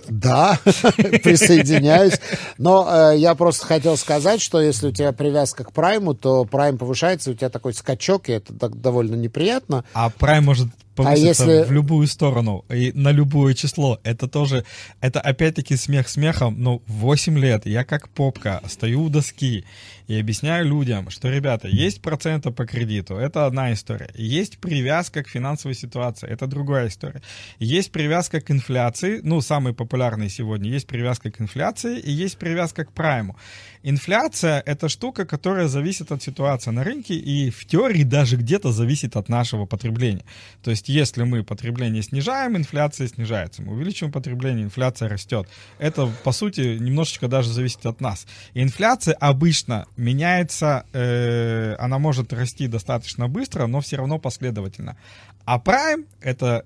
Да, присоединяюсь. Но э, я просто хотел сказать, что если у тебя привязка к прайму, то прайм повышается, у тебя такой скачок, и это довольно неприятно. А прайм может повыситься а если... в любую сторону и на любое число. Это тоже, это опять-таки смех смехом, но 8 лет я как попка стою у доски и объясняю людям, что, ребята, есть проценты по кредиту, это одна история. Есть привязка к финансовой ситуации, это другая история. Есть привязка к инфляции, ну, самый популярный сегодня, есть привязка к инфляции и есть привязка к прайму. Инфляция — это штука, которая зависит от ситуации на рынке и в теории даже где-то зависит от нашего потребления. То есть если мы потребление снижаем, инфляция снижается. Мы увеличиваем потребление, инфляция растет. Это, по сути, немножечко даже зависит от нас. И инфляция обычно меняется, э, она может расти достаточно быстро, но все равно последовательно. А prime — это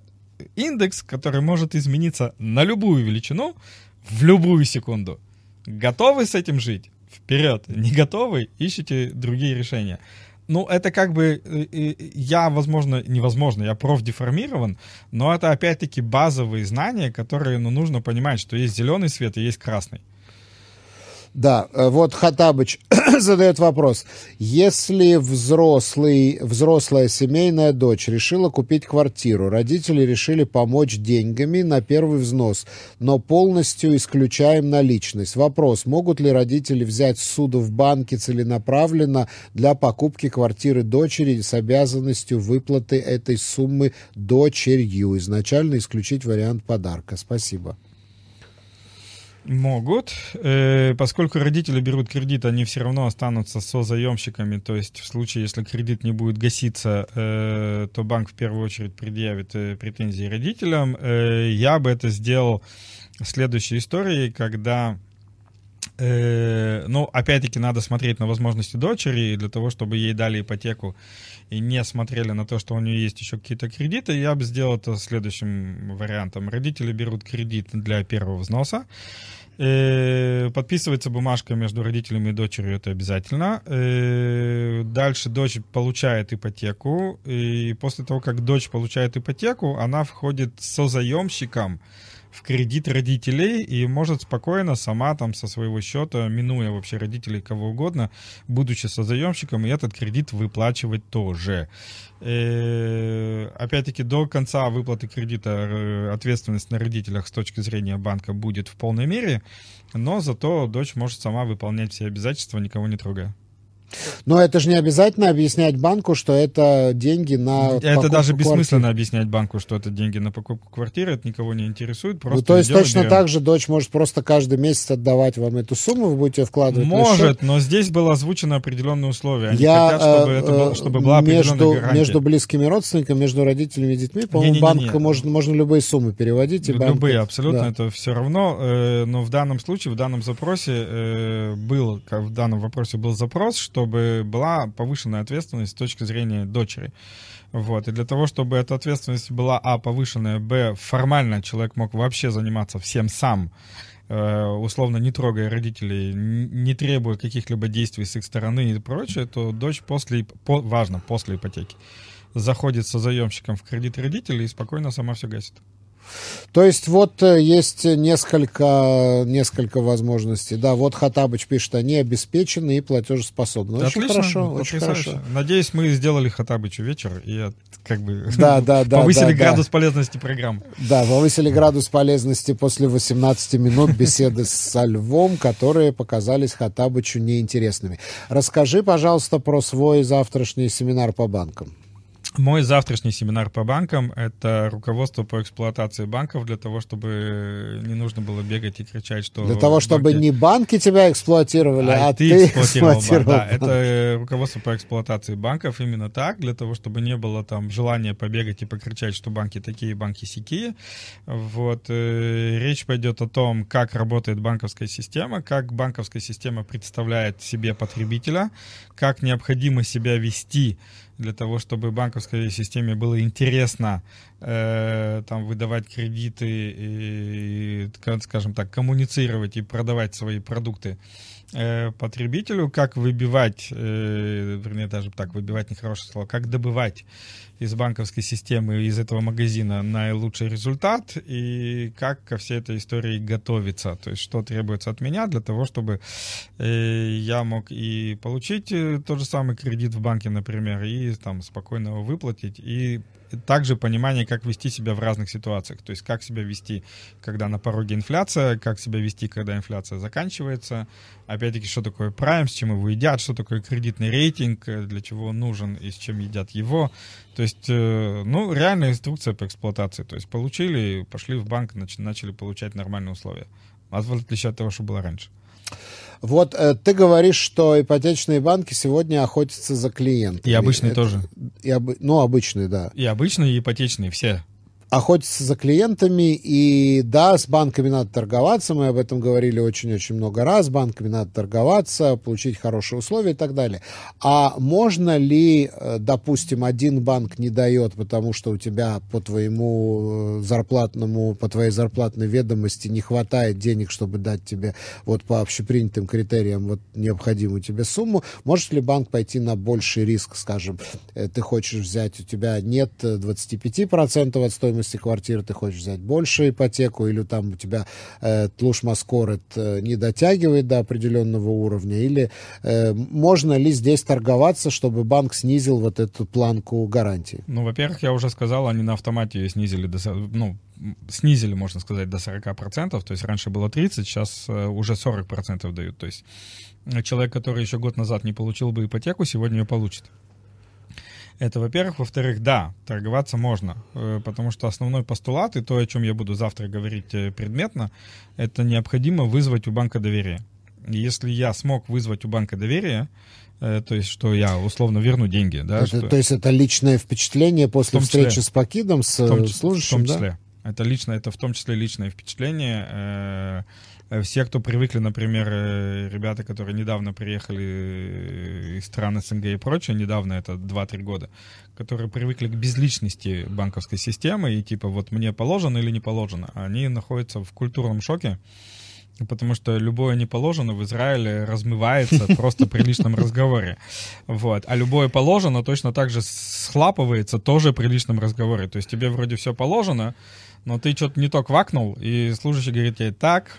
индекс, который может измениться на любую величину в любую секунду. Готовы с этим жить? Вперед! Не готовы? Ищите другие решения. Ну, это как бы, э, я, возможно, невозможно, я профдеформирован, но это опять-таки базовые знания, которые, ну, нужно понимать, что есть зеленый свет и есть красный. Да, э, вот Хатабыч задает вопрос. Если взрослый, взрослая семейная дочь решила купить квартиру, родители решили помочь деньгами на первый взнос, но полностью исключаем наличность. Вопрос, могут ли родители взять суду в банке целенаправленно для покупки квартиры дочери с обязанностью выплаты этой суммы дочерью? Изначально исключить вариант подарка. Спасибо. Могут, э, поскольку родители берут кредит, они все равно останутся со заемщиками, то есть в случае, если кредит не будет гаситься, э, то банк в первую очередь предъявит э, претензии родителям. Я бы это сделал следующей историей, когда ну, опять-таки, надо смотреть на возможности дочери, для того, чтобы ей дали ипотеку и не смотрели на то, что у нее есть еще какие-то кредиты, я бы сделал это следующим вариантом. Родители берут кредит для первого взноса, э, подписывается бумажка между родителями и дочерью, это обязательно. Э, дальше дочь получает ипотеку, и после того, как дочь получает ипотеку, она входит со заемщиком в кредит родителей и может спокойно сама там со своего счета, минуя вообще родителей кого угодно, будучи созаемщиком, и этот кредит выплачивать тоже. И, э, опять-таки до конца выплаты кредита э, ответственность на родителях с точки зрения банка будет в полной мере, но зато дочь может сама выполнять все обязательства, никого не трогая. Но это же не обязательно объяснять банку, что это деньги на Это даже бессмысленно квартиры. объяснять банку, что это деньги на покупку квартиры, это никого не интересует. Просто ну, то есть точно берем. так же дочь может просто каждый месяц отдавать вам эту сумму, вы будете вкладывать Может, но здесь было озвучено определенные условия. Они Я, хотят, чтобы, э, это было, чтобы была между, между близкими родственниками, между родителями и детьми, по-моему, банк можно, можно любые суммы переводить. И любые, банк, абсолютно, да. это все равно. Э, но в данном случае, в данном запросе э, был, в данном вопросе был запрос, что чтобы была повышенная ответственность с точки зрения дочери. Вот. И для того, чтобы эта ответственность была, а, повышенная, б, формально человек мог вообще заниматься всем сам, э, условно не трогая родителей, не требуя каких-либо действий с их стороны и прочее, то дочь после, по, важно, после ипотеки, заходит со заемщиком в кредит родителей и спокойно сама все гасит. То есть вот э, есть несколько, несколько возможностей. Да, вот Хатабыч пишет, они обеспечены и платежеспособны. Очень Отлично, хорошо, очень хорошо. Надеюсь, мы сделали Хатабычу вечер и как бы Да, да, да, повысили да, да. градус полезности программы. Да, повысили градус полезности после 18 минут беседы со Львом, которые показались Хатабычу неинтересными. Расскажи, пожалуйста, про свой завтрашний семинар по банкам. Мой завтрашний семинар по банкам — это руководство по эксплуатации банков для того, чтобы не нужно было бегать и кричать, что... Для того, чтобы банки- не банки тебя эксплуатировали, а, А, ты, ты эксплуатировал банк. эксплуатировал Да, это э, руководство по эксплуатации банков именно так, для того, чтобы не было там желания побегать и покричать, что банки такие, банки сякие. Вот. э, Речь пойдет о том, как работает банковская система, как банковская система представляет себе потребителя, как необходимо себя вести для того, чтобы банковской системе было интересно э, там выдавать кредиты и, ка- скажем так, коммуницировать и продавать свои продукты э, потребителю, как выбивать, э, вернее, даже так, выбивать нехорошее слово, как добывать из банковской системы, из этого магазина наилучший результат и как ко всей этой истории готовиться. То есть, что требуется от меня для того, чтобы э, я мог и получить тот же самый кредит в банке, например, и там спокойно его выплатить, и также понимание, как вести себя в разных ситуациях. То есть, как себя вести, когда на пороге инфляция, как себя вести, когда инфляция заканчивается. Опять-таки, что такое прайм, с чем его едят, что такое кредитный рейтинг, э, для чего он нужен и с чем едят его. То есть, э, ну, реальная инструкция по эксплуатации. То есть, получили, пошли в банк, нач- начали получать нормальные условия. А в отличие от того, что было раньше. Вот э, ты говоришь, что ипотечные банки сегодня охотятся за клиентами. И обычные Это- тоже. И обы- Ну, обычные, да. И обычные, и ипотечные, все. Охотятся за клиентами, и да, с банками надо торговаться, мы об этом говорили очень-очень много раз, с банками надо торговаться, получить хорошие условия и так далее. А можно ли, э, допустим, один банк не дает, потому что у тебя по твоему э, зарплатному, по твоей зарплатной ведомости не хватает денег, чтобы дать тебе вот по общепринятым критериям вот необходимую тебе сумму, может ли банк пойти на больший риск, скажем, э, ты хочешь взять, у тебя нет э, 25% от стоимости квартиры, ты хочешь взять больше ипотеку, или там у тебя э, тлуш э, не дотягивает до определенного уровня, или э, можно ли здесь торговаться, чтобы банк снизил вот эту планку гарантии? Ну, во-первых, я уже сказал, они на автомате ее снизили до, ну, снизили, можно сказать, до 40%, то есть раньше было 30, сейчас э, уже 40% дают, то есть человек, который еще год назад не получил бы ипотеку, сегодня ее получит. Это, во-первых. Во-вторых, да, торговаться можно, э, потому что основной постулат и то, о чем я буду завтра говорить э, предметно, это необходимо вызвать у банка доверие. Если я смог вызвать у банка доверие, э, то есть что я условно верну деньги, да, Это- что- То есть это личное впечатление после числе. встречи с покидом, с в том, служащим, в том да? числе. Это лично, это в том числе личное впечатление. Э, Все, кто привыкли, например, э, ребята, которые недавно приехали э, из стран СНГ и прочее, недавно, это 2-3 года, которые привыкли к безличности банковской системы и типа вот мне положено или не положено, они находятся в культурном шоке, Потому что любое не положено в Израиле размывается просто при личном разговоре. Вот. А любое положено точно так же схлапывается тоже при личном разговоре. То есть тебе вроде все положено, но ты что-то не то квакнул, и служащий говорит тебе так,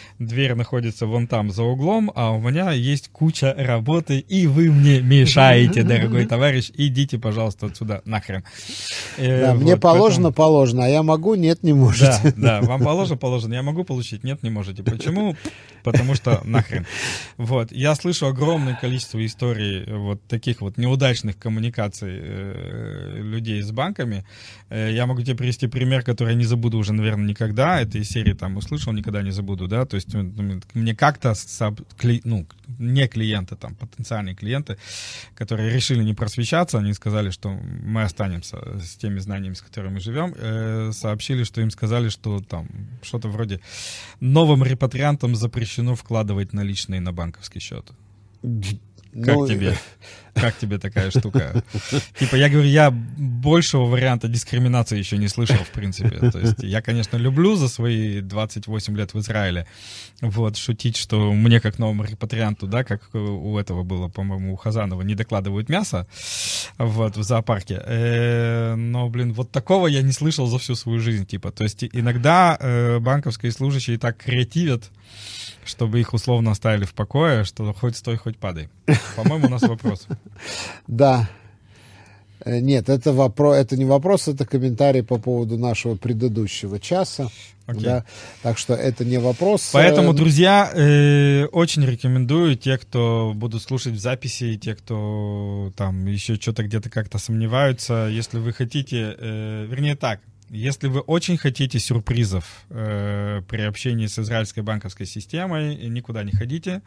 дверь находится вон там за углом, а у меня есть куча работы, и вы мне мешаете, дорогой товарищ, идите, пожалуйста, отсюда нахрен. Э, мне положено, поэтому- положено, а я могу, нет, не можете. да, да, вам положено, положено. Я могу получить? Нет, не можете. Почему? Потому что нахрен. Вот. Я слышу огромное количество историй э, вот таких вот неудачных коммуникаций э, людей с банками. Э, я могу тебе привести пример, который я не забуду уже, наверное, никогда. Это из серии там услышал, никогда не забуду, да. То есть э, мне как-то кли- ну, не клиенты, там, потенциальные клиенты, которые решили не просвещаться, они сказали, что мы останемся с теми знаниями, с которыми мы живем, э, сообщили, что им сказали, что там что-то вроде новым репатриантам запрещено вкладывать наличные на банковский счет. Ну, Как тебе? Как тебе такая штука? Типа, я говорю, я большего варианта дискриминации еще не слышал, в принципе. То есть я, конечно, люблю за свои 28 лет в Израиле вот, шутить, что мне, как новому репатрианту, да, как у этого было, по-моему, у Хазанова, не докладывают мясо вот, в зоопарке. Э, но, блин, вот такого я не слышал за всю свою жизнь, типа. То есть иногда э, банковские служащие так креативят, чтобы их условно оставили в покое, что хоть стой, хоть падай. По-моему, у нас вопрос. Да. Э, нет, это, вопрос, это не вопрос, это комментарий по поводу нашего предыдущего часа. Okay. Да? Так что это не вопрос. Поэтому, друзья, э, очень рекомендую те, кто будут слушать в записи, и те, кто там еще что-то где-то как-то сомневаются, если вы хотите, э, вернее так, если вы очень хотите сюрпризов э, при общении с израильской банковской системой, никуда не ходите,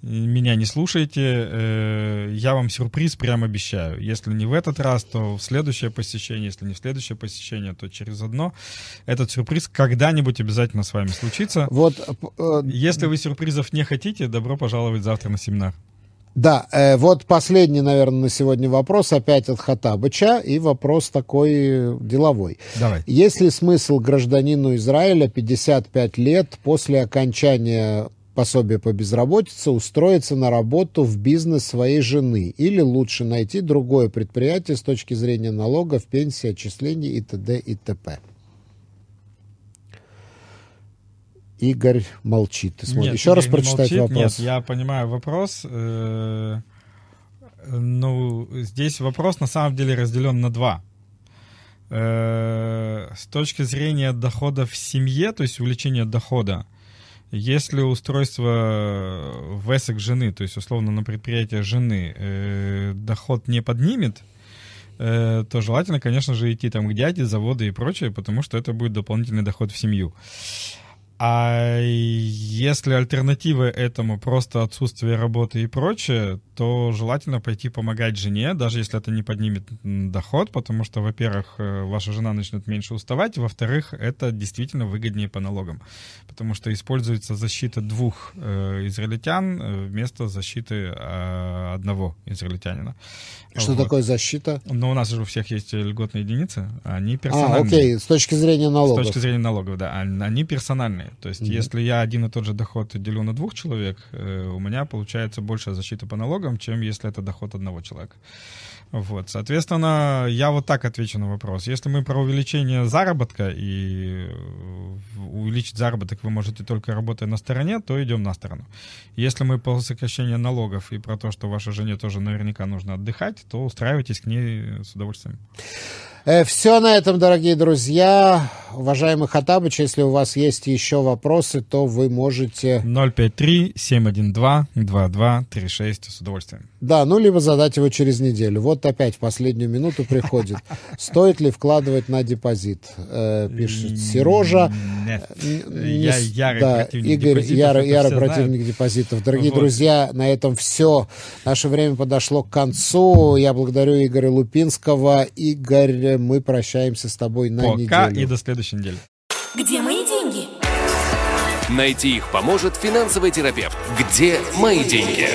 меня не слушайте, э, я вам сюрприз прям обещаю. Если не в этот раз, то в следующее посещение, если не в следующее посещение, то через одно. Этот сюрприз когда-нибудь обязательно с вами случится. Вот, э, если вы сюрпризов не хотите, добро пожаловать завтра на семинар. Да, э, вот последний, наверное, на сегодня вопрос опять от Хатабыча, и вопрос такой деловой. Давай. Есть ли смысл гражданину Израиля 55 лет после окончания пособия по безработице устроиться на работу в бизнес своей жены? Или лучше найти другое предприятие с точки зрения налогов, пенсии, отчислений и т.д. и т.п.? Игорь молчит. Ты смотри. Нет, Еще Игорь раз прочитать молчит, вопрос. Нет, я понимаю вопрос. Э, ну, здесь вопрос на самом деле разделен на два. Э, с точки зрения дохода в семье, то есть увеличения дохода, если устройство в эсэк жены, то есть условно на предприятие жены, э, доход не поднимет, то желательно, конечно же, идти там к дяде, заводы и прочее, потому что это будет дополнительный доход в семью. А если альтернатива этому просто отсутствие работы и прочее, то желательно пойти помогать жене, даже если это не поднимет доход, потому что, во-первых, э, ваша жена начнет меньше уставать, во-вторых, это действительно выгоднее по налогам, потому что используется защита двух э, израильтян э, вместо защиты э, одного израильтянина. Что вот. такое защита? Ну, у нас же у всех есть льготные единицы, они а, персональные. А, окей, с точки зрения налогов. С точки зрения налогов, да, они персональные. То есть, mm-hmm. если я один и тот же доход делю на двух человек, э, у меня получается большая защита по налогам, чем если это доход одного человека. Вот, соответственно, я вот так отвечу на вопрос. Если мы про увеличение заработка и увеличить заработок вы можете только работая на стороне, то идем на сторону. Если мы по сокращению налогов и про то, что вашей жене тоже наверняка нужно отдыхать, то устраивайтесь к ней с удовольствием. Э, Все на этом, дорогие друзья. Уважаемый Хатабыч, если у вас есть еще вопросы, то вы можете... 053-712-2236 с удовольствием. Да, ну либо задать его через неделю. Вот опять в последнюю минуту приходит. Стоит ли вкладывать на депозит? Э, пишет Сережа. Нет, я ярый противник Игорь, депозитов. Ярый, ярый противник депозитов. Дорогие друзья, на этом все. Наше время подошло к концу. Я благодарю Игоря Лупинского. Игорь мы прощаемся с тобой на Пока неделю. Пока и до следующей недели. Где мои деньги? Найти их поможет финансовый терапевт. Где мои деньги?